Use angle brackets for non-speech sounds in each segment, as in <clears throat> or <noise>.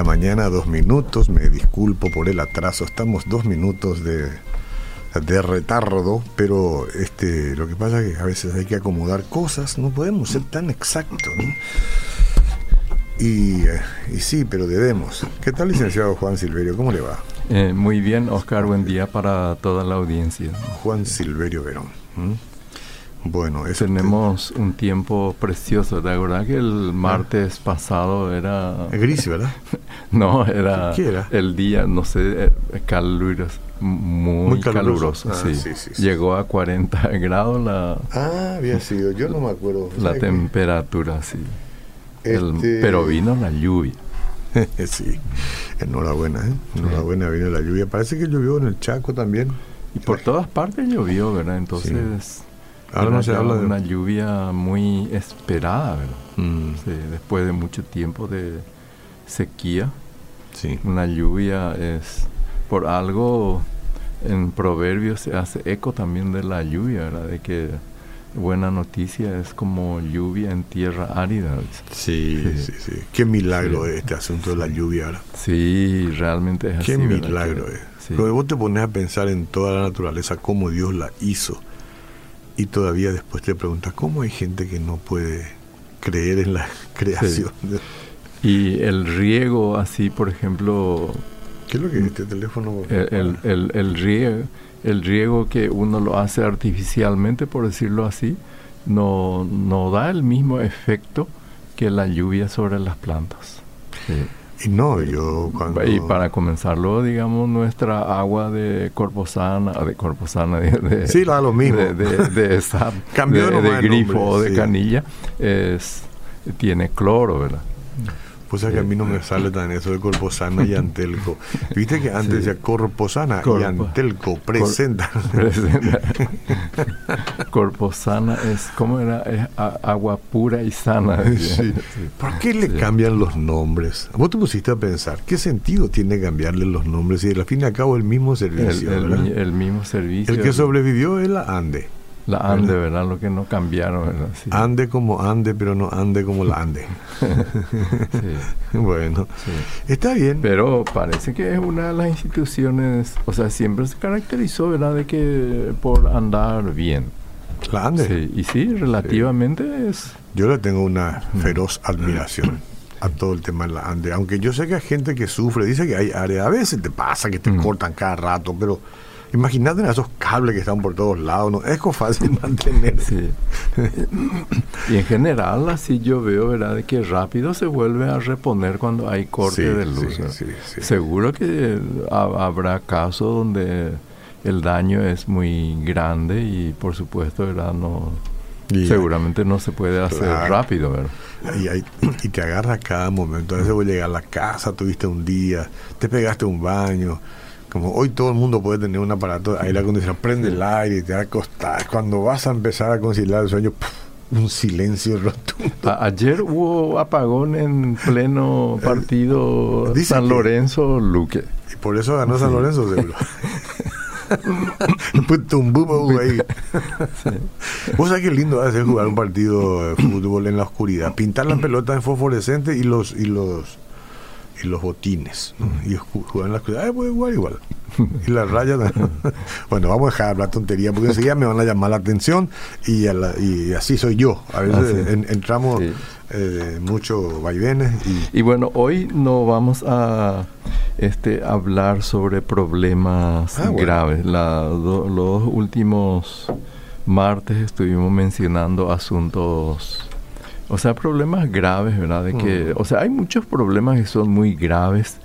10 de la mañana, dos minutos. Me disculpo por el atraso. Estamos dos minutos de, de retardo, pero este, lo que pasa es que a veces hay que acomodar cosas. No podemos ser tan exactos. ¿no? Y, eh, y, sí, pero debemos. ¿Qué tal, licenciado Juan Silverio? ¿Cómo le va? Eh, muy bien, Oscar. Buen día para toda la audiencia. Juan Silverio Verón. ¿Mm? Bueno, tenemos un tiempo precioso. ¿De verdad que el martes pasado era gris, verdad? <laughs> no, era, ¿Qué era, el día, no sé, eh, caluroso, muy, Muy caluroso. caluroso. Ah, sí. sí, sí, sí. Llegó a 40 <laughs> grados la, Ah, había sido. Yo no me acuerdo. la temperatura, sí. El- Este- pero vino la lluvia. <laughs> sí. Enhorabuena, ¿eh? Enhorabuena, vino la lluvia. Parece que llovió en el Chaco también. Y por todas partes llovió, ¿verdad? Entonces, Ahora no se habla de... una lluvia muy esperada, ¿verdad? Mm, Sí, después de mucho tiempo de sequía, sí. una lluvia es por algo en proverbios se hace eco también de la lluvia, ¿verdad? De que buena noticia es como lluvia en tierra árida. Sí, sí, Sí. sí. Qué milagro Sí. es este asunto de la lluvia ahora. Sí, realmente es Qué así. ¿verdad? milagro Que- es. sí. Porque vos te pones a pensar en toda la naturaleza, cómo Dios la hizo. Y todavía después te preguntas, ¿cómo hay gente que no puede creer en la creación? Y el riego así, por ejemplo, ¿Qué es lo que es este teléfono? el, el, el- el riego, el riego que uno lo hace artificialmente, por decirlo así, no, no da el mismo efecto que la lluvia sobre las plantas. Sí. Y no, yo cuando... Y para comenzarlo, digamos, nuestra agua de corposana, de corposana, <laughs> de, de- Sí, da lo mismo. de, de, de esa- <laughs> Cambió de- de grifo o de sí. canilla, es, tiene cloro, ¿verdad? Pues es que a mí no me sale tan eso de Corposana y Antelco. Viste que antes Sí. decía Corposana y Antelco presenta. Presenta. <laughs> Corposana es, ¿cómo era? Es agua pura y sana. Sí. ¿Por qué le Sí. cambian los nombres? Vos te pusiste a pensar, ¿qué sentido tiene cambiarle los nombres si al fin y al cabo el mismo servicio? el el mismo servicio. El que sobrevivió es la Ande. La ANDE, ¿verdad? Lo que no cambiaron, ¿verdad? Sí. Ande como Ande, pero no Ande como la Ande. Sí, <laughs> bueno, sí. está bien. Pero parece que es una de las instituciones, o sea, siempre se caracterizó, ¿verdad? De que por andar bien. La Ande. Sí, y sí, relativamente es... Yo le tengo una feroz admiración a todo el tema de la Ande. Aunque yo sé que hay gente que sufre, dice que hay áreas, a veces te pasa que te Mm. cortan cada rato, pero imagínate esos cables que están por todos lados, ¿no? Es fácil <laughs> mantener. Sí. y en general, así yo veo, ¿verdad? Que rápido se vuelve a reponer cuando hay corte Sí, de luz. sí, ¿verdad? sí, sí. Seguro que ha- habrá casos donde el daño es muy grande y por supuesto, ¿verdad? No, Y- seguramente no se puede hacer Claro. rápido, ¿verdad? Y, hay- y te agarra cada momento. A veces voy a llegar a la casa, tuviste un día, te pegaste un baño. Como hoy todo el mundo puede tener un aparato de aire acondicionado, prende el aire y te va a acostar. Cuando vas a empezar a conciliar el sueño, un silencio <laughs> rotundo. Ayer hubo apagón en pleno <laughs> partido Dice San Lorenzo Luque. Y por eso ganó San Lorenzo, seguro. <laughs> Ahí. Vos sabés qué lindo hacer jugar un partido de fútbol en la oscuridad. Pintar la pelota en fosforescente y los y los y los botines. ¿no? Y ju- jugar en la oscuridad. Eh, pues igual, igual. Y las rayas. <laughs> bueno, vamos a dejar de hablar tontería porque enseguida me van a llamar la atención y, a la- y así soy yo. A veces en- entramos Sí. eh, mucho vaivenes y Y bueno, hoy no vamos a este, hablar sobre problemas Ah, bueno. graves. La- do- los últimos martes estuvimos mencionando asuntos, o sea, problemas graves, ¿verdad? De que, Mm. o sea, hay muchos problemas que son muy graves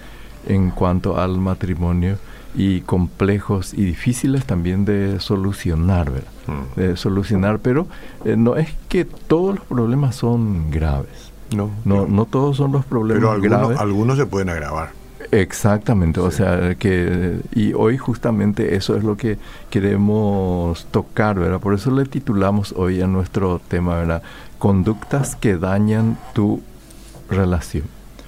en cuanto al matrimonio y complejos y difíciles también de solucionar, ¿verdad? Mm. De solucionar, pero eh, no es que todos los problemas son graves. no, No, no todos son los problemas pero algunos, graves. algunos se pueden agravar. Exactamente, o sea que y hoy justamente eso es lo que queremos tocar, ¿verdad? Por eso le titulamos hoy a nuestro tema, ¿verdad? Conductas que dañan tu relación.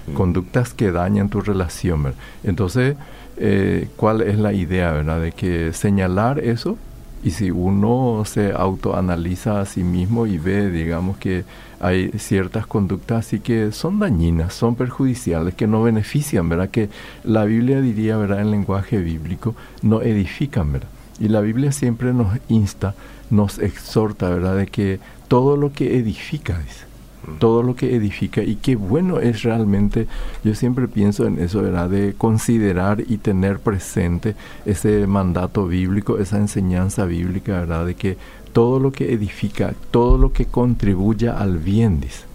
Mm. Conductas que dañan tu relación, ¿verdad? Entonces, eh, ¿cuál es la idea, verdad? De que señalar eso Y si uno se autoanaliza a sí mismo y ve, digamos, que hay ciertas conductas así que son dañinas, son perjudiciales, que no benefician, ¿verdad? Que la Biblia diría, ¿verdad? En lenguaje bíblico, no edifican, ¿verdad? Y la Biblia siempre nos insta, nos exhorta, ¿verdad? De que todo lo que edifica, dice, todo lo que edifica y qué bueno es realmente, yo siempre pienso en eso, ¿verdad? De considerar y tener presente ese mandato bíblico, esa enseñanza bíblica, ¿verdad? De que todo lo que edifica, todo lo que contribuya al bien, dice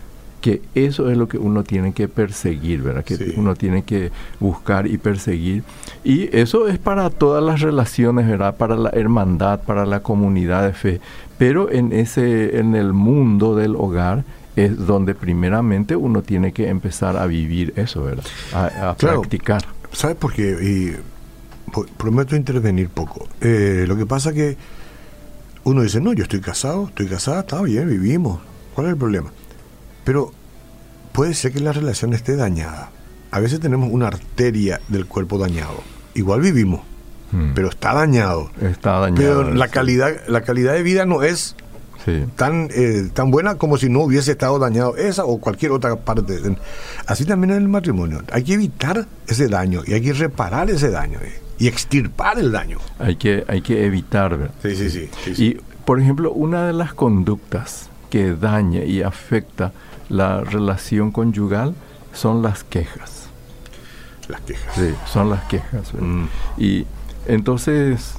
que eso es lo que uno tiene que perseguir, ¿verdad? Que uno tiene que buscar y perseguir. Y eso es para todas las relaciones, ¿verdad? Para la hermandad, para la comunidad de fe. Pero en ese, en el mundo del hogar, es donde primeramente uno tiene que empezar a vivir eso, ¿verdad? A, practicar. ¿Sabes por qué? Y prometo intervenir poco. Eh, lo que pasa que uno dice, no, yo estoy casado, estoy casada, está bien, vivimos. ¿Cuál es el problema? Pero puede ser que la relación esté dañada. A veces tenemos una arteria del cuerpo dañado. Igual vivimos, hmm. pero está dañado. Está dañado. Pero la calidad, la calidad de vida no es tan, eh, tan buena como si no hubiese estado dañado esa o cualquier otra parte. Así también en el matrimonio. Hay que evitar ese daño y hay que reparar ese daño eh, y extirpar el daño. Hay que, hay que evitar. Sí, sí, sí, Y, por ejemplo, una de las conductas que daña y afecta la relación conyugal son las quejas. Las quejas. Sí, son las quejas. Mm. Y entonces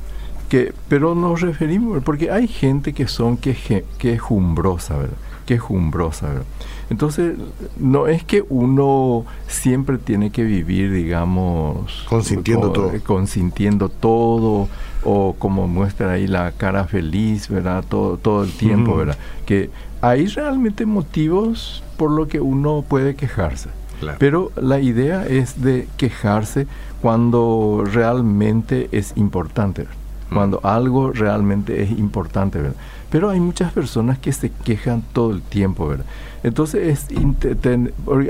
pero nos referimos, porque hay gente que son que, quejumbrosa, ¿verdad? Quejumbrosa, ¿verdad? Entonces, no es que uno siempre tiene que vivir, digamos... Consintiendo todo. Consintiendo todo, o como muestra ahí la cara feliz, ¿verdad? Todo, todo el tiempo, ¿verdad? Que hay realmente motivos por lo que uno puede quejarse. Pero la idea es de quejarse cuando realmente es importante cuando algo realmente es importante. Pero hay muchas personas que se quejan todo el tiempo, ¿verdad? Entonces es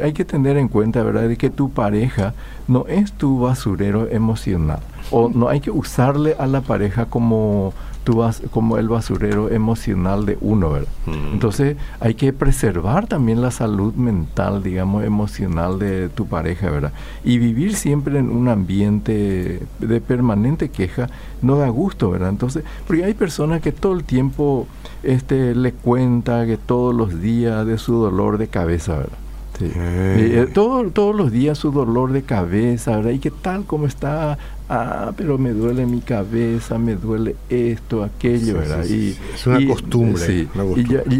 hay que tener en cuenta, ¿verdad?, de que tu pareja no es tu basurero emocional. O no hay que usarle a la pareja como tú vas como el basurero emocional de uno, ¿verdad? Mm. Entonces hay que preservar también la salud mental, digamos, emocional de tu pareja, ¿verdad? Y vivir siempre en un ambiente de permanente queja no da gusto, ¿verdad? Entonces, porque hay personas que todo el tiempo este, le cuenta que todos los días de su dolor de cabeza, ¿verdad? Sí. Eh, todos los días su dolor de cabeza, ¿verdad? Y qué tal como está ah, pero me duele mi cabeza, me duele esto, aquello, ¿verdad? y, es una, costumbre,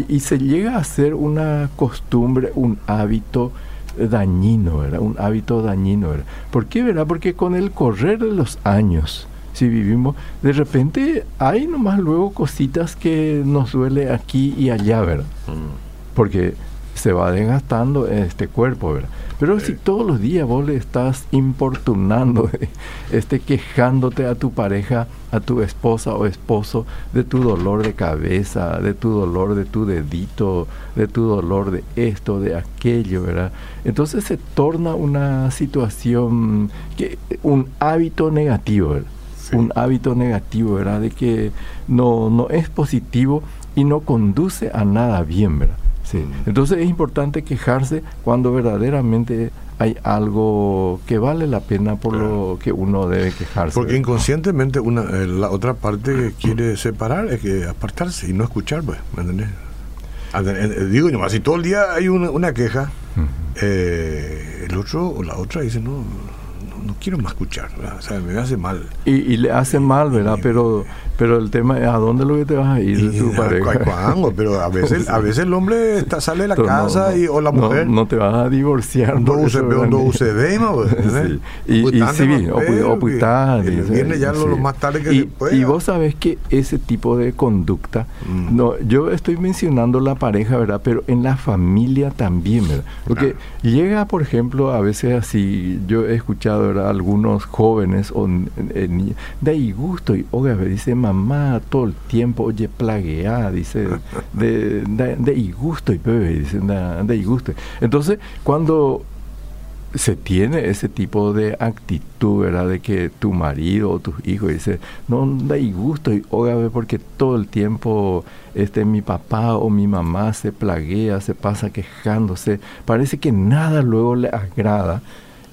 Y, se llega a hacer una costumbre, un hábito dañino, ¿verdad? Un hábito dañino, ¿verdad? ¿Por qué, verdad? Porque con el correr de los años, si vivimos, de repente hay nomás luego cositas que nos duele aquí y allá, ¿verdad? Mm. Porque se va desgastando este cuerpo, ¿verdad? Pero si todos los días vos le estás importunando, <laughs> este, quejándote a tu pareja, a tu esposa o esposo de tu dolor de cabeza, de tu dolor de tu dedito, de tu dolor de esto, de aquello, ¿verdad? Entonces se torna una situación, que un hábito negativo, ¿verdad? Un hábito negativo, ¿verdad? De que no, no es positivo y no conduce a nada bien, ¿verdad? Entonces es importante quejarse cuando verdaderamente hay algo que vale la pena por lo que uno debe quejarse. Porque inconscientemente una, eh, la otra parte quiere separar, es que apartarse y no escuchar, pues, ¿me entendés? Eh, digo yo, si todo el día hay una, queja, eh, el otro o la otra dice, no, no, quiero más escuchar, o sea, me hace mal. Y, y le hace mal, ¿verdad? Pero pero el tema es a dónde lo que te vas a ir de tu pareja. pero a veces, a veces el hombre está, sale de la casa y, o la mujer. No, te vas a divorciar. No use, no use sí. Y, y sí, o putar. Viene ya lo, más tarde que y, se pueda. Y vos sabes que ese tipo de conducta, mm. no yo estoy mencionando la pareja, ¿verdad? Pero en la familia también, ¿verdad? Porque llega, por ejemplo, a veces así, yo he escuchado ¿verdad? algunos jóvenes o, de ahí gusto y, oiga, dice mamá todo el tiempo, oye, plagueada, dice, de, de, de gusto y bebé, dice, de, de gusto. Entonces, cuando se tiene ese tipo de actitud, ¿verdad? De que tu marido o tus hijos dice, no da gusto, y óigame, porque todo el tiempo este, mi papá o mi mamá se plaguea, se pasa quejándose, parece que nada luego le agrada.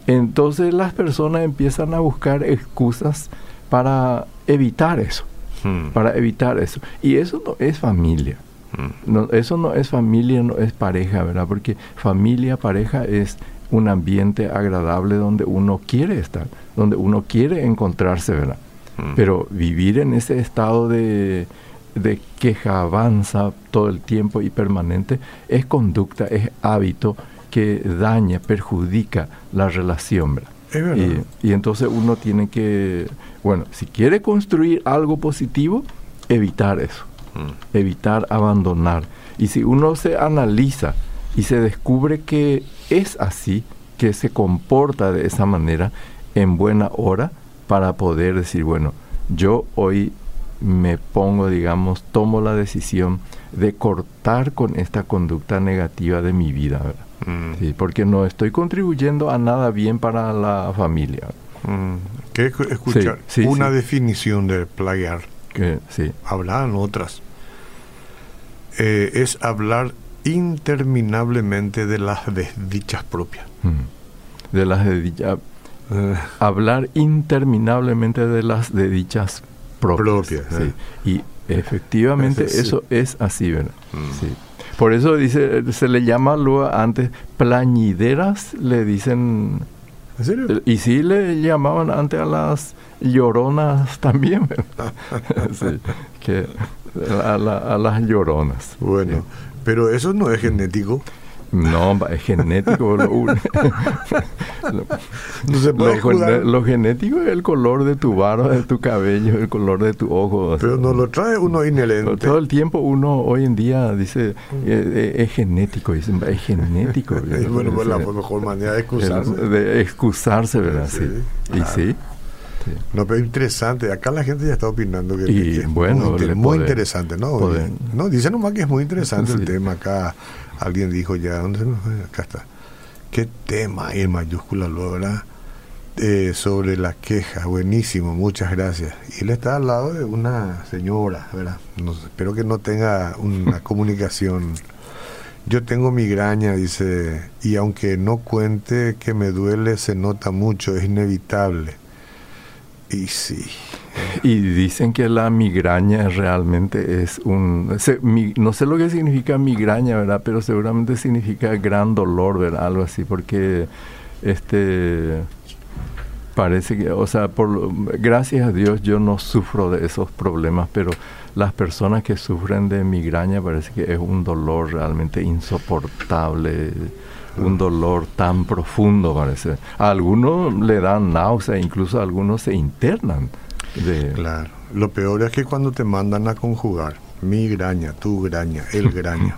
Entonces las personas empiezan a buscar excusas para evitar eso, hmm. para evitar eso. Y eso no es familia. Hmm. No, eso no es familia, no es pareja, ¿verdad? Porque familia, pareja es un ambiente agradable donde uno quiere estar, donde uno quiere encontrarse, ¿verdad? Mm. Pero vivir en ese estado de, de queja avanza todo el tiempo y permanente es conducta, es hábito que daña, perjudica la relación, ¿verdad? Y, y, entonces uno tiene que, bueno, si quiere construir algo positivo, evitar eso, mm. evitar abandonar. Y si uno se analiza y se descubre que es así, que se comporta de esa manera en buena hora para poder decir, bueno, yo hoy me pongo, digamos, tomo la decisión de cortar con esta conducta negativa de mi vida, mm. porque no estoy contribuyendo a nada bien para la familia. Mm. ¿Qué escuchar? Una definición de plagiar. Que, sí. Hablan otras. Eh, es hablar interminablemente de las desdichas propias. Mm. De las desdichas. <laughs> Hablar interminablemente de las desdichas propias. Eh. Y efectivamente eso es así, ¿verdad? Mm. Sí. Por eso dice, se le llama luego antes plañideras, le dicen... ¿En serio? Y sí le llamaban antes a las lloronas también, ¿verdad? <laughs> sí, que a, a, las lloronas. Bueno, pero eso no es genético. No, es genético. lo, <laughs> no se puede lo, genético es el color de tu barba, de tu cabello, el color de tu ojo. Pero no lo trae uno inherente. Todo el tiempo uno hoy en día dice, eh, eh, es, genético, es genético. <laughs> bueno, pues la mejor manera de excusarse. De excusarse, ¿verdad? Sí. Y sí. No, pero interesante. Acá la gente ya está opinando que, es bueno, muy, interesante, ¿no? No, dice nomás que es muy interesante <laughs> el tema. Acá alguien dijo ya, ¿dónde Acá está. ¿Qué tema hay en mayúscula, ¿verdad? Eh, sobre la queja, buenísimo, muchas gracias. Y él está al lado de una señora, ¿verdad? espero que no tenga una <laughs> comunicación. Yo tengo migraña, dice, y aunque no cuente que me duele, se nota mucho, es inevitable. Y sí. <laughs> Y dicen que la migraña realmente es un... no sé lo que significa migraña, ¿verdad? Pero seguramente significa gran dolor, ¿verdad? Algo así, porque este parece que, o sea, por, gracias a Dios yo no sufro de esos problemas, pero las personas que sufren de migraña parece que es un dolor realmente insoportable un dolor tan profundo, parece. A algunos le dan náusea, incluso a algunos se internan. Claro. Lo peor es que cuando te mandan a conjugar, mi graña, tu graña, el <laughs> graña.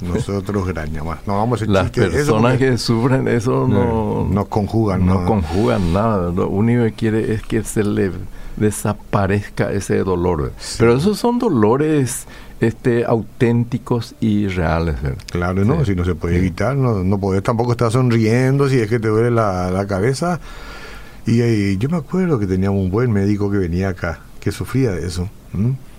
Nosotros graña más. No vamos a Las personas que sufren eso no, no, conjugan no conjugan nada. Lo único que quiere es que se le desaparezca ese dolor. Pero esos son dolores este, auténticos y reales. Claro, no, si no se puede evitar, no, no podés tampoco estar sonriendo si es que te duele la, la cabeza. Y, yo me acuerdo que teníamos un buen médico que venía acá, que sufría de eso.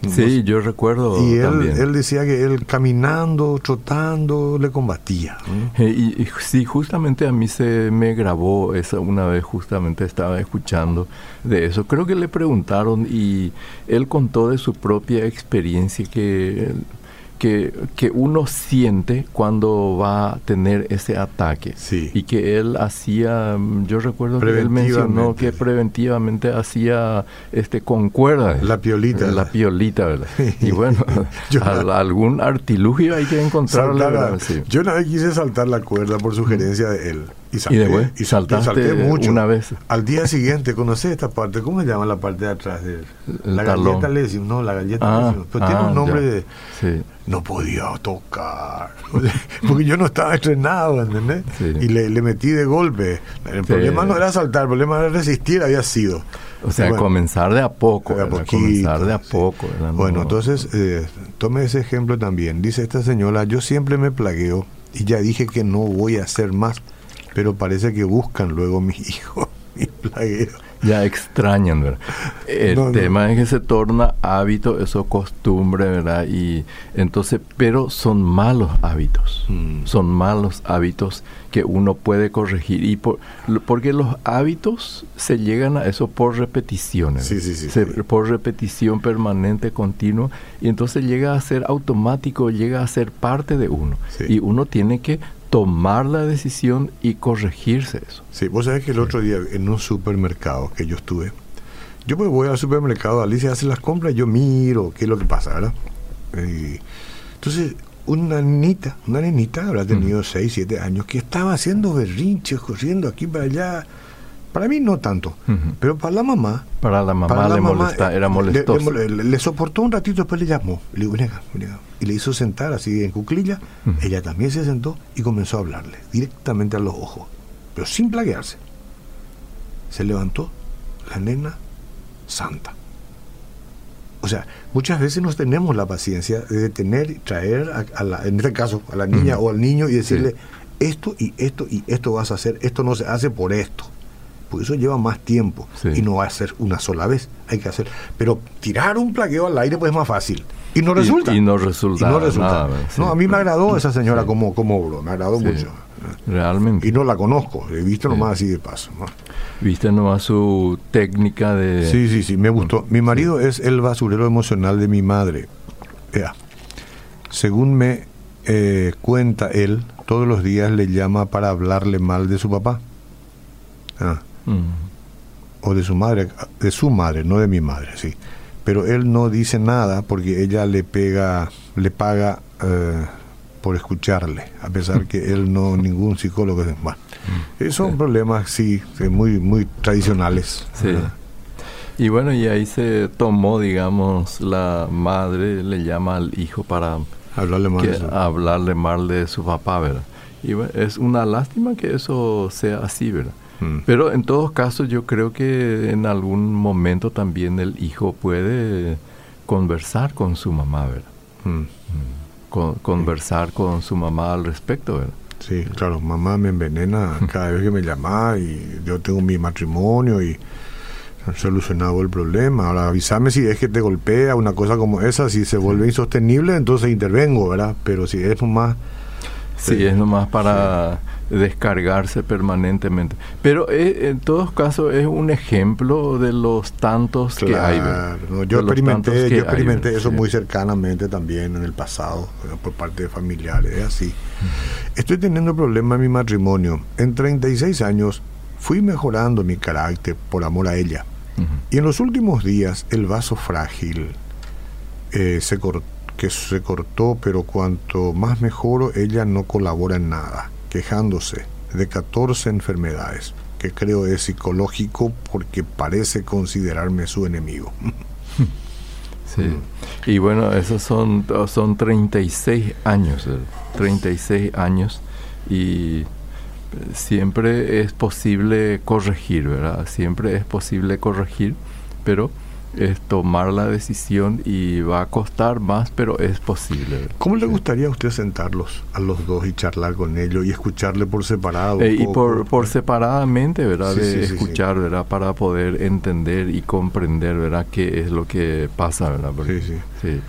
Sí, yo recuerdo. Y él, decía que él caminando, trotando, le combatía. Y, sí, justamente a mí se me grabó esa una vez, justamente estaba escuchando de eso. Creo que le preguntaron y él contó de su propia experiencia que que, uno siente cuando va a tener ese ataque. Y que él hacía, mm, yo recuerdo que él mencionó que preventivamente hacía este con cuerdas. La piolita. La piolita, ¿verdad? y bueno, <laughs> <laughs> algún artilugio hay que encontrar. Yo una vez quise saltar la cuerda por sugerencia de él. Y, salté, y, saltaste mucho. una vez. Al día siguiente, conocí esta parte, ¿cómo se llama la parte de atrás? De, la galleta le decimos, no, la galleta ah, pero tiene un ah, nombre de... No podía tocar, <laughs> porque yo no estaba entrenado, ¿entendés? Y le, metí de golpe. El problema no era saltar, el problema era resistir, había sido. O sea, comenzar de a poco. De a comenzar de a poco. Bueno, entonces, eh, tome ese ejemplo también. Dice esta señora, yo siempre me plagueo y ya dije que no voy a hacer más pero parece que buscan luego mis hijos, <laughs> mis plagueos ya extrañan, ¿verdad? El tema es que se torna hábito, eso costumbre, ¿verdad? Y entonces, pero son malos hábitos, mm. son malos hábitos que uno puede corregir. Y por, porque los hábitos se llegan a eso por repeticiones, sí, sí, sí, por repetición permanente, continua, y entonces llega a ser automático, llega a ser parte de uno. Y uno tiene que tomar la decisión y corregirse eso. Sí, vos sabés que el otro día en un supermercado que yo estuve, yo pues voy al supermercado, Alicia hace las compras, yo miro qué es lo que pasa, ¿verdad? entonces, una niñita, una nenita, habrá tenido 6, 7 años, que estaba haciendo berrinches, corriendo aquí para allá, para mí no tanto, pero para la mamá. Para la mamá le molesta, era molestoso. Le, soportó un ratito, después le llamó. Le digo, Y le hizo sentar así en cuclilla. Ella también se sentó y comenzó a hablarle directamente a los ojos, pero sin plaguearse. Se levantó la nena santa. O sea, muchas veces no tenemos la paciencia de detener y traer, a, la, en este caso, a la niña o al niño y decirle, esto y esto y esto vas a hacer, esto no se hace por esto eso lleva más tiempo y no va a ser una sola vez, hay que hacer. Pero tirar un plaqueo al aire pues es más fácil. Y no resulta. Y, no resulta. no, a mí me agradó esa señora como, como me agradó mucho. Realmente. Y no la conozco, he visto nomás así de paso. Viste nomás su técnica de... Sí, sí, sí, me gustó. Mi marido es el basurero emocional de mi madre. Según me eh, cuenta él, todos los días le llama para hablarle mal de su papá. Ah. O de su madre, de su madre, no de mi madre, sí. Pero él no dice nada porque ella le pega, le paga eh, por escucharle, a pesar que él no, ningún psicólogo. Bueno, mm. son problemas, sí, muy, muy tradicionales. Y bueno, y ahí se tomó, digamos, la madre le llama al hijo para hablarle mal, de, su... hablarle mal de su papá, ¿verdad? Y bueno, es una lástima que eso sea así, ¿verdad? Mm. Pero en todos casos yo creo que en algún momento también el hijo puede conversar con su mamá, ¿verdad? Mm. Mm. conversar con su mamá al respecto, ¿verdad? Sí, claro, mamá me envenena <laughs> cada vez que me llama y yo tengo mi matrimonio y han solucionado el problema. Ahora avísame si es que te golpea una cosa como esa, si se vuelve insostenible, entonces intervengo, ¿verdad? Pero si es más... Sí, es nomás para descargarse permanentemente. Pero eh, en todos casos es un ejemplo de los tantos que hay. yo experimenté, yo experimenté eso muy cercanamente también en el pasado, por parte de familiares, es así. Estoy teniendo problemas en mi matrimonio. En 36 años fui mejorando mi carácter por amor a ella. Y en los últimos días el vaso frágil eh, se que se cortó, pero cuanto más mejoro, ella no colabora en nada quejándose de 14 enfermedades, que creo es psicológico porque parece considerarme su enemigo. <laughs> Sí. Y bueno, esos son, son 36 años, 36 eh, años y siempre es posible corregir, ¿verdad? Siempre es posible corregir, pero es tomar la decisión y va a costar más, pero es posible. ¿Cómo le gustaría a usted sentarlos a los dos y charlar con ellos y escucharle por separado? Eh, y por, por separadamente, ¿verdad? de escuchar, ¿verdad? Para poder entender y comprender, ¿verdad? ¿Qué es lo que pasa, ¿verdad? sí, sí.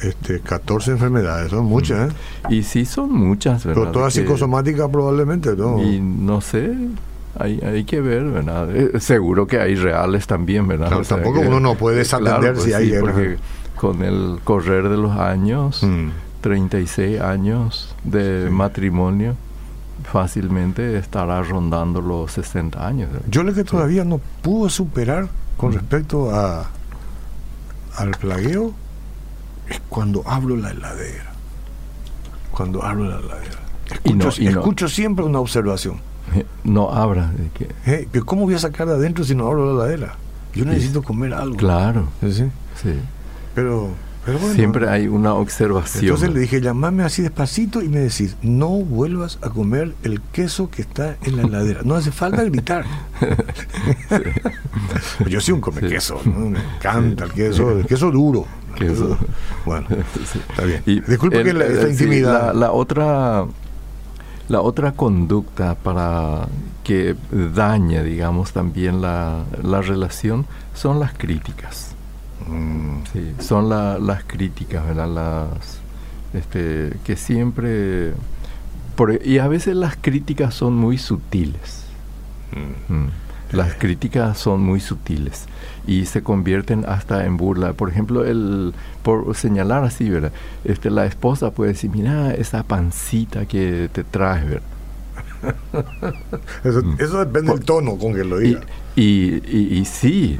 Este, 14 enfermedades, son muchas, ¿eh? Y sí son muchas, ¿verdad? Pero todas psicosomáticas probablemente, ¿no? Y no sé, hay, hay que ver, ¿verdad? Eh, seguro que hay reales también, ¿verdad? tampoco uno no puede desatender si hay... porque con el correr de los años, 36 mm. años de matrimonio, fácilmente estará rondando los 60 años. Yo lo que todavía no puedo superar con mm. respecto a al plagueo es cuando hablo la heladera. Cuando hablo la heladera. Escucho, escucho siempre una observación <laughs> no abra. ¿Eh? ¿Cómo voy a sacar de adentro si no abro la heladera? Yo necesito comer algo. Claro. ¿Sí? Sí. Pero, pero Siempre hay una observación. Entonces le dije, llamame así despacito y me decís, no vuelvas a comer el queso que está en la heladera. No hace falta gritar. <laughs> Yo soy un come queso, me encanta el queso, el queso duro. Queso. Bueno, <laughs> está bien. Disculpe que la, esta intimidad. la otra La otra conducta para que dañe, digamos, también la, la relación son las críticas. Mm. Sí, son las críticas, ¿verdad? Las, este, que siempre... y a veces las críticas son muy sutiles. Mm. Mm. Las críticas son muy sutiles y se convierten hasta en burla. Por ejemplo, el por señalar así, ¿verdad? Este, la esposa puede decir, mira esa pancita que te traes, ¿verdad? <laughs> eso, depende del tono con que lo diga. Y, y, y, sí,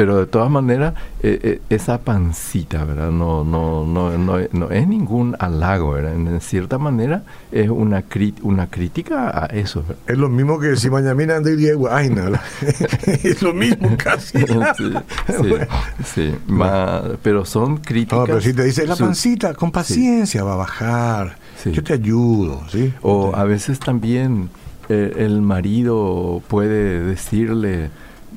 pero de todas maneras, eh, eh, esa pancita, ¿verdad? No, no, no, no, no, es ningún halago, ¿verdad? En, cierta manera es una, una crítica a eso. Es lo mismo que si mañana anda Diego Aina, <laughs> es lo mismo casi. sí, sí, pero son críticas. No, pero si te dice la pancita, con paciencia va a bajar, yo te ayudo, ¿sí? O a veces también eh, el marido puede decirle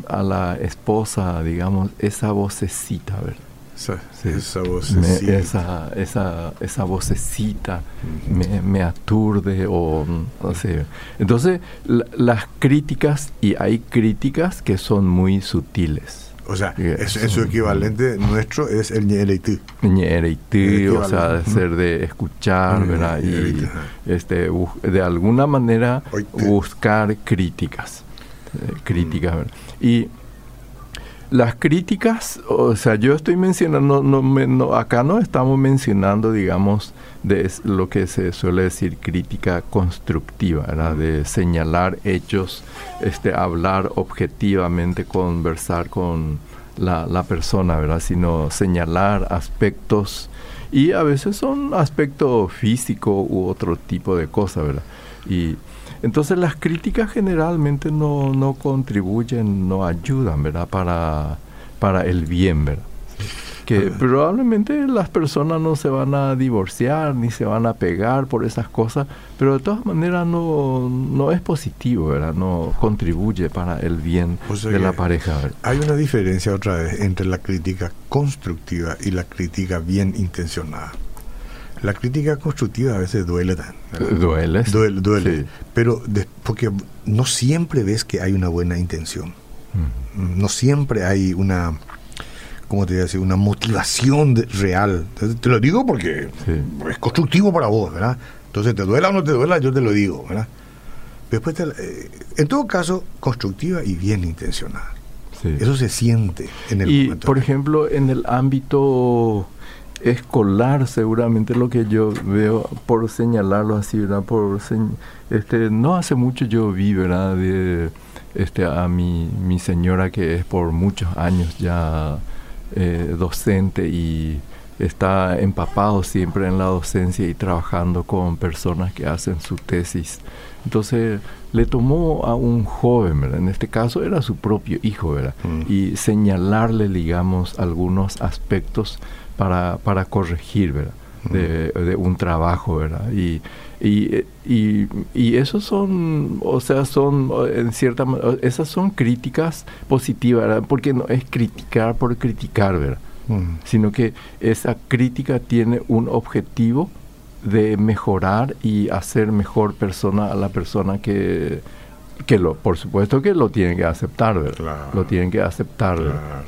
a la esposa, digamos, esa vocecita, ¿verdad? Esa, vocecita. esa, esa, esa vocecita me, me, aturde o no sé. Entonces, las críticas, y hay críticas que son muy sutiles. O sea, es, su equivalente nuestro es el ñereití. Ñereití, o sea, de ser de escuchar, ¿verdad? Y este, de alguna manera buscar críticas. Eh, críticas, ¿verdad? Y las críticas, o sea, yo estoy mencionando, no, acá no estamos mencionando, digamos, de lo que se suele decir crítica constructiva, de señalar hechos, este, hablar objetivamente, conversar con la, la persona, ¿verdad? sino señalar aspectos y a veces son aspectos físicos u otro tipo de cosas, ¿verdad? Y entonces las críticas generalmente no, no contribuyen, no ayudan, ¿verdad? Para, para el bien, ¿verdad? que probablemente las personas no se van a divorciar ni se van a pegar por esas cosas, pero de todas maneras no, no es positivo, ¿verdad? No contribuye para el bien de la pareja. Hay una diferencia otra vez entre la crítica constructiva y la crítica bien intencionada. La crítica constructiva a veces duele. Duele. Duele, duele. Pero porque no siempre ves que hay una buena intención. No siempre hay una, ¿cómo te voy a decir? Una motivación real. te lo digo porque es constructivo para vos, ¿verdad? Entonces, te duela o no te duela, yo te lo digo, ¿verdad? Después, eh, en todo caso, constructiva y bien intencionada. Eso se siente en el y, Por ejemplo, en el ámbito escolar seguramente lo que yo veo por señalarlo así verdad por este no hace mucho yo vi verdad de este a mi, mi señora que es por muchos años ya eh, docente y está empapado siempre en la docencia y trabajando con personas que hacen su tesis entonces le tomó a un joven, ¿verdad? en este caso era su propio hijo, ¿verdad? Mm. y señalarle, digamos, algunos aspectos para, para corregir, ¿verdad? De, de, un trabajo, ¿verdad? Y, y, y, y esos son, o sea, son, en cierta esas son críticas positivas, ¿verdad? Porque no es criticar por criticar, ¿verdad? Sino que esa crítica tiene un objetivo de mejorar y hacer mejor persona a la persona que que lo, por supuesto que lo tienen que aceptar, ¿verdad? Lo tienen que aceptar,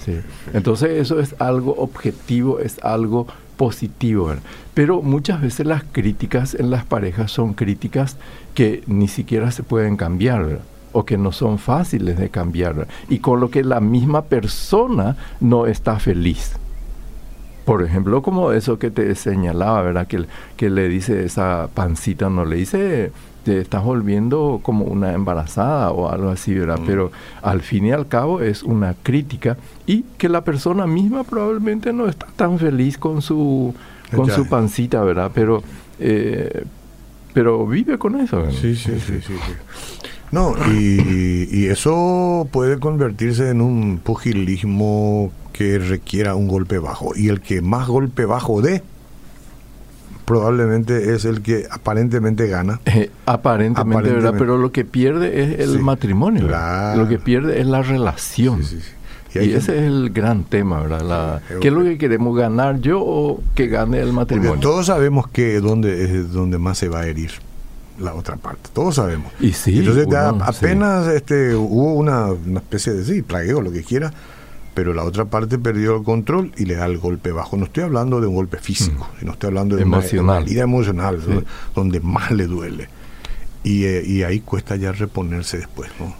sí. Entonces eso es algo objetivo, es algo positivo, ¿verdad? Pero muchas veces las críticas en las parejas son críticas que ni siquiera se pueden cambiar, ¿verdad? o que no son fáciles de cambiar, y con lo que la misma persona no está feliz. Por ejemplo, como eso que te señalaba, ¿verdad? Que, que le dice esa pancita, no le dice te estás volviendo como una embarazada o algo así, ¿verdad? Mm. Pero al fin y al cabo es una crítica y que la persona misma probablemente no está tan feliz con su con su pancita, ¿verdad? Pero eh, pero vive con eso. ¿verdad? Sí, sí, sí, sí, No, y, y, eso puede convertirse en un pugilismo que requiera un golpe bajo. Y el que más golpe bajo dé, probablemente es el que aparentemente gana. <laughs> Eh, aparentemente, ¿verdad? Pero lo que pierde es el matrimonio. Lo que pierde es la relación. y, ese es el gran tema, ¿verdad? ¿Qué es lo que queremos ganar yo o que gane el matrimonio? todos sabemos que donde es donde más se va a herir. la otra parte. Todos sabemos. Y sí, Entonces uno, apenas este, hubo una, una especie de sí, plagueo, lo que quiera, pero la otra parte perdió el control y le da el golpe bajo. No estoy hablando de un golpe físico, Mm. sino estoy hablando de Emocional. una herida emocional, donde más le duele. Y, eh, y ahí cuesta ya reponerse después, ¿no?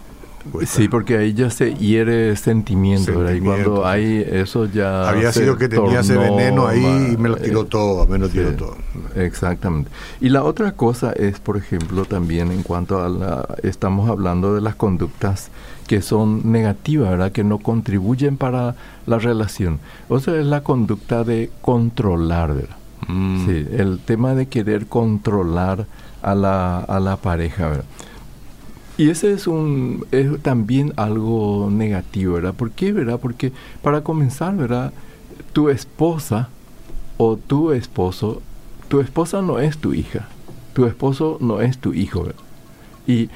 Cuesta. Sí, porque ahí ya se hiere sentimiento, ¿verdad? Y Sentimiento, cuando hay eso ya... Había sido que tenía ese veneno ahí y me lo tiró eh, todo, me lo tiró sí, todo. Exactamente. Y la otra cosa es, por ejemplo, también en cuanto a la... Estamos hablando de las conductas que son negativas, ¿verdad? Que no contribuyen para la relación. O sea, es la conducta de controlar, ¿verdad? Mm. Sí, el tema de querer controlar a la, a la pareja, ¿verdad? Y ese es un es también algo negativo, ¿verdad? ¿Por qué, verdad? Porque para comenzar, ¿verdad? Tu esposa o tu esposo, tu esposa no es tu hija, tu esposo no es tu hijo, ¿verdad? Y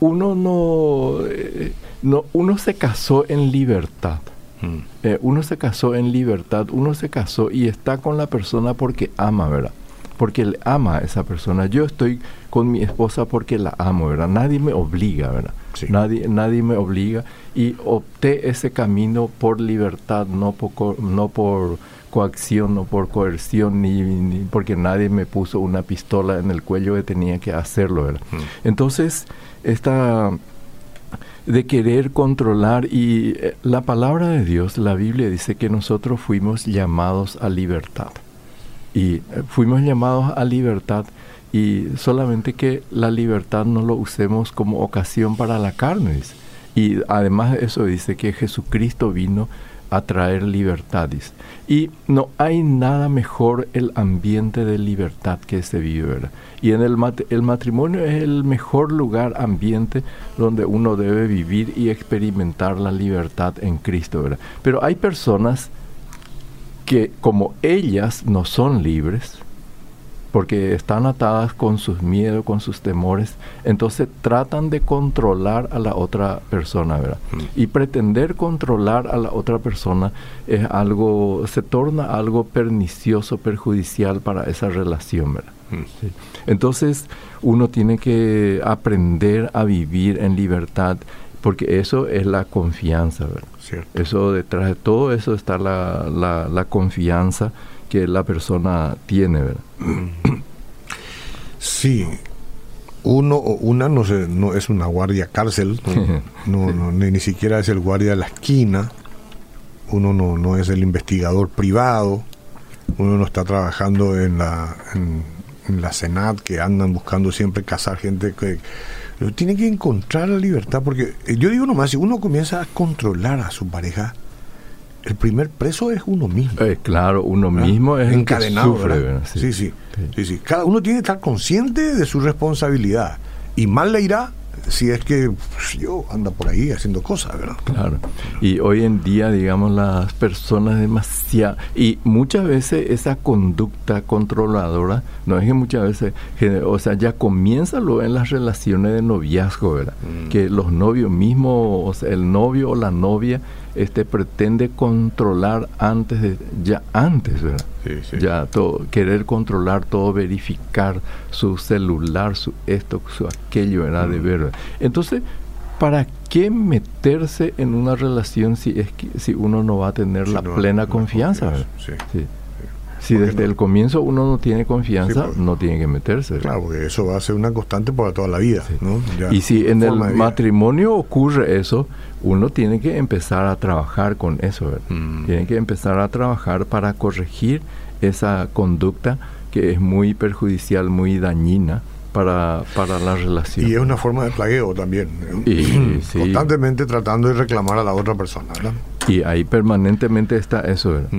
uno no, eh, no uno se casó en libertad. Mm. Eh, uno se casó en libertad, uno se casó y está con la persona porque ama, ¿verdad? Porque le ama a esa persona. Yo estoy con mi esposa porque la amo, ¿verdad? Nadie me obliga, ¿verdad? Sí. Nadie, nadie me obliga y opté ese camino por libertad, no por, no por coacción, no por coerción, ni, ni porque nadie me puso una pistola en el cuello que tenía que hacerlo, ¿verdad? Mm. Entonces, esta de querer controlar y eh, la palabra de Dios, la Biblia dice que nosotros fuimos llamados a libertad. Y eh, fuimos llamados a libertad y solamente que la libertad no lo usemos como ocasión para la carne. Y además de eso dice que Jesucristo vino traer libertad. dice. Y no hay nada mejor el ambiente de libertad que se vive. ¿verdad? Y en el, mat- el matrimonio es el mejor lugar, ambiente donde uno debe vivir y experimentar la libertad en Cristo. ¿verdad? Pero hay personas que como ellas no son libres, porque están atadas con sus miedos, con sus temores, entonces tratan de controlar a la otra persona, ¿verdad? Mm. Y pretender controlar a la otra persona es algo, se torna algo pernicioso, perjudicial para esa relación, ¿verdad? Mm. Sí. Entonces uno tiene que aprender a vivir en libertad, porque eso es la confianza, ¿verdad? Cierto. Eso detrás de todo eso está la, la, la confianza que la persona tiene, ¿verdad? <clears throat> Sí, uno o una no, se, no es una guardia cárcel, no, <laughs> no, no, ni, ni siquiera es el guardia de la esquina, uno no, no es el investigador privado, uno no está trabajando en la, en, en la Senat que andan buscando siempre cazar gente que... pero Tiene que encontrar la libertad, porque eh, yo digo nomás, si uno comienza a controlar a su pareja, el primer preso es uno mismo. Eh, claro, uno ¿verdad? mismo es encadenado. el que sufre. Sí. Sí, sí, sí, Cada uno tiene que estar consciente de su responsabilidad. Y mal le irá si es que pues, yo anda por ahí haciendo cosas, ¿verdad? Claro. Y hoy en día, digamos, las personas demasiado... Y muchas veces esa conducta controladora, no es que muchas veces, o sea, ya comienza luego en las relaciones de noviazgo, ¿verdad? Mm. Que los novios mismos, o sea, el novio o la novia, este pretende controlar antes de, ya antes, ¿verdad? Sí, sí. Ya todo, querer controlar todo, verificar su celular, su esto, su aquello, ¿verdad? De Mm. ver. Entonces, ¿para qué meterse en una relación si es que si uno no va a tener Si la no, plena confianza? confianza, ¿verdad? sí. Si ¿Por qué desde no? el comienzo uno no tiene confianza, Sí, pues. no tiene que meterse. Claro, porque eso va a ser una constante para toda la vida, Sí. ¿no? Ya, Y si en el matrimonio ocurre eso, uno tiene que empezar a trabajar con eso. Mm. Tiene que empezar a trabajar para corregir esa conducta que es muy perjudicial, muy dañina para, para la relación. Y es una forma de plagueo también. <clears throat> Constantemente tratando de reclamar a la otra persona, ¿verdad? Y ahí permanentemente está eso, ¿verdad?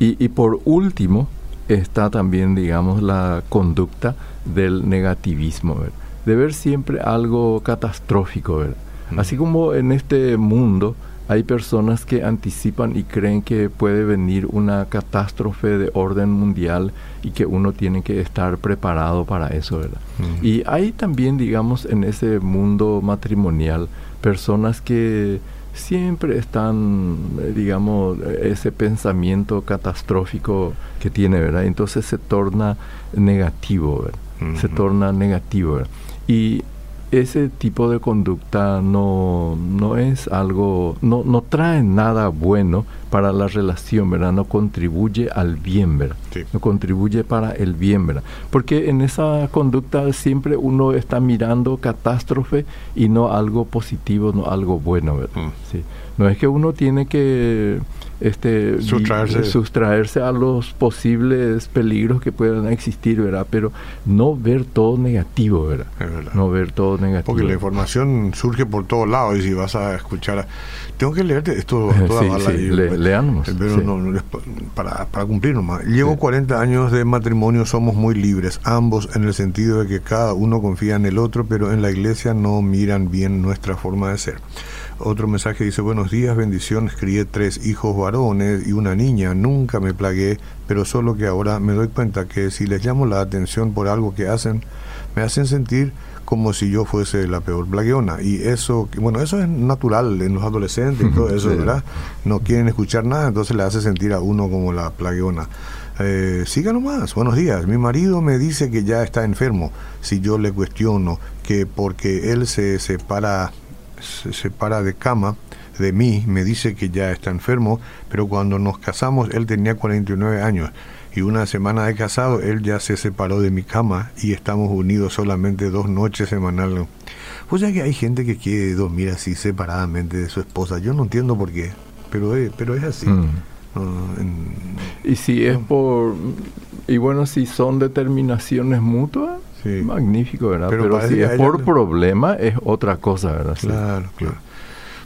Y, y por último está también, digamos, la conducta del negativismo, ¿verdad? De ver siempre algo catastrófico, ¿verdad? Así como en este mundo hay personas que anticipan y creen que puede venir una catástrofe de orden mundial y que uno tiene que estar preparado para eso, ¿verdad? Y hay también, digamos, en ese mundo matrimonial personas que siempre están, eh, digamos, ese pensamiento catastrófico que tiene, ¿verdad? Entonces se torna negativo, ¿verdad? Se torna negativo, ¿verdad? Y ese tipo de conducta no, no es algo, no, no trae nada bueno para la relación, ¿verdad? No contribuye al bien, ¿verdad? No contribuye para el bien, ¿verdad? Porque en esa conducta siempre uno está mirando catástrofe y no algo positivo, no algo bueno, ¿verdad? Mm. Sí. No es que uno tiene que este, sustraerse. a los posibles peligros que puedan existir, ¿verdad? Pero no ver todo negativo, ¿verdad? No ver todo negativo. Porque la información surge por todos lados y si vas a escuchar... Tengo que leerte esto <laughs> toda sí, leamos. Pero para, para cumplir nomás. Llevo 40 años de matrimonio, somos muy libres, ambos en el sentido de que cada uno confía en el otro, pero en la iglesia no miran bien nuestra forma de ser. Otro mensaje dice, buenos días, bendiciones, crié tres hijos varones y una niña, nunca me plagué, pero solo que ahora me doy cuenta que si les llamo la atención por algo que hacen, me hacen sentir como si yo fuese la peor plagueona. Y eso, bueno, eso es natural en los adolescentes y todo <laughs> eso, ¿verdad? No quieren escuchar nada, entonces le hace sentir a uno como la plagueona. Eh, siga nomás, buenos días. Mi marido me dice que ya está enfermo. Si yo le cuestiono que porque él se separa se separa de cama de mí, me dice que ya está enfermo, pero cuando nos casamos él tenía 49 años y una semana de casado él ya se separó de mi cama y estamos unidos solamente dos noches semanales. Pues ya que hay gente que quiere dormir así separadamente de su esposa, yo no entiendo por qué, pero es, pero es así. Mm. y si es por... Y bueno, si son determinaciones mutuas, Magnífico, ¿verdad? Pero, si es por problema es otra cosa, ¿verdad? Claro, claro.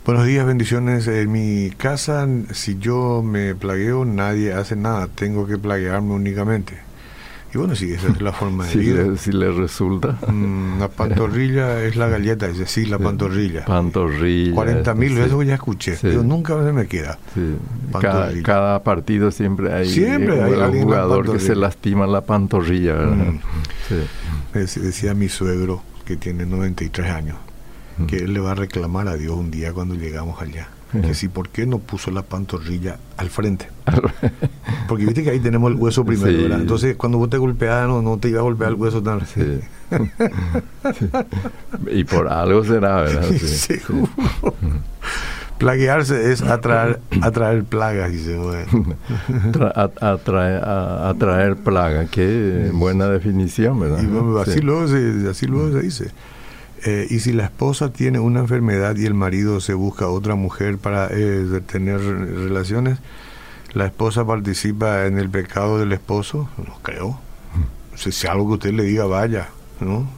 Buenos días, bendiciones. En mi casa, si yo me plagueo, nadie hace nada. Tengo que plaguearme únicamente. Y bueno, sí, esa es la forma <laughs> de si Le, si le resulta. Mm, la pantorrilla <laughs> es la galleta, dice, sí, la pantorrilla. Pantorrilla. 40 mil veces ya escuché, pero nunca se me queda. Cada, partido siempre hay, siempre hay un jugador que se lastima la pantorrilla. Mm. Decía mi suegro, que tiene 93 años. Que él le va a reclamar a Dios un día cuando llegamos allá que si por qué no puso la pantorrilla al frente. Porque viste que ahí tenemos el hueso primero, Entonces cuando vos te golpeas no, no te iba a golpear el hueso tan... Sí. <laughs> Y por algo será, ¿verdad? Sí. Plaguearse es atraer, atraer plagas, dice. atraer, atraer plaga, qué buena definición, ¿verdad? así, luego se, así luego se dice. Eh, y si la esposa tiene una enfermedad y el marido se busca otra mujer para eh, tener relaciones, ¿la esposa participa en el pecado del esposo? No creo. Si, algo que usted le diga, vaya, ¿no?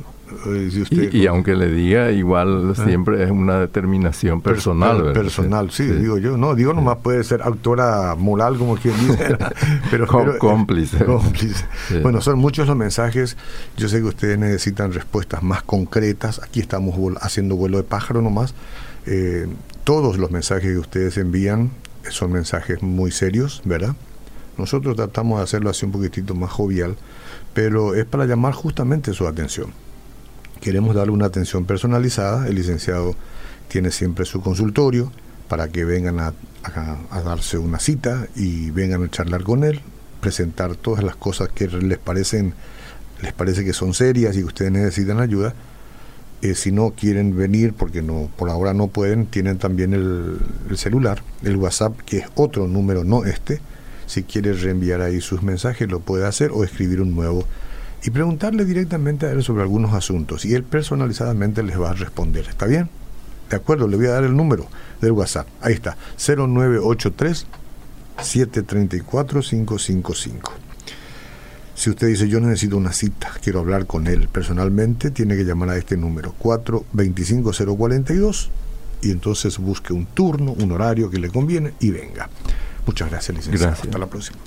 Y, aunque le diga, igual ah. siempre es una determinación personal. personal, sí, digo yo. No, digo nomás puede ser autora moral, como quien dice, <laughs> <laughs> pero, cómplice. <laughs> Bueno, son muchos los mensajes. Yo sé que ustedes necesitan respuestas más concretas. Aquí estamos haciendo vuelo de pájaro nomás. Eh, todos los mensajes que ustedes envían son mensajes muy serios, ¿verdad? Nosotros tratamos de hacerlo así un poquitito más jovial, pero es para llamar justamente su atención queremos darle una atención personalizada. El licenciado tiene siempre su consultorio para que vengan a, darse una cita y vengan a charlar con él, presentar todas las cosas que les parecen les parece que son serias y que ustedes necesitan ayuda. Eh, si no quieren venir porque no por ahora no pueden, tienen también el, el celular, el WhatsApp, que es otro número, no este. Si quiere reenviar ahí sus mensajes, lo puede hacer o escribir un nuevo y preguntarle directamente a él sobre algunos asuntos y él personalizadamente les va a responder. ¿Está bien? De acuerdo, le voy a dar el número del WhatsApp. Ahí está, 0983 734 555. Si usted dice yo necesito una cita, quiero hablar con él personalmente, tiene que llamar a este número 425-042 y entonces busque un turno, un horario que le conviene y venga. Muchas gracias, licenciado. Hasta la próxima.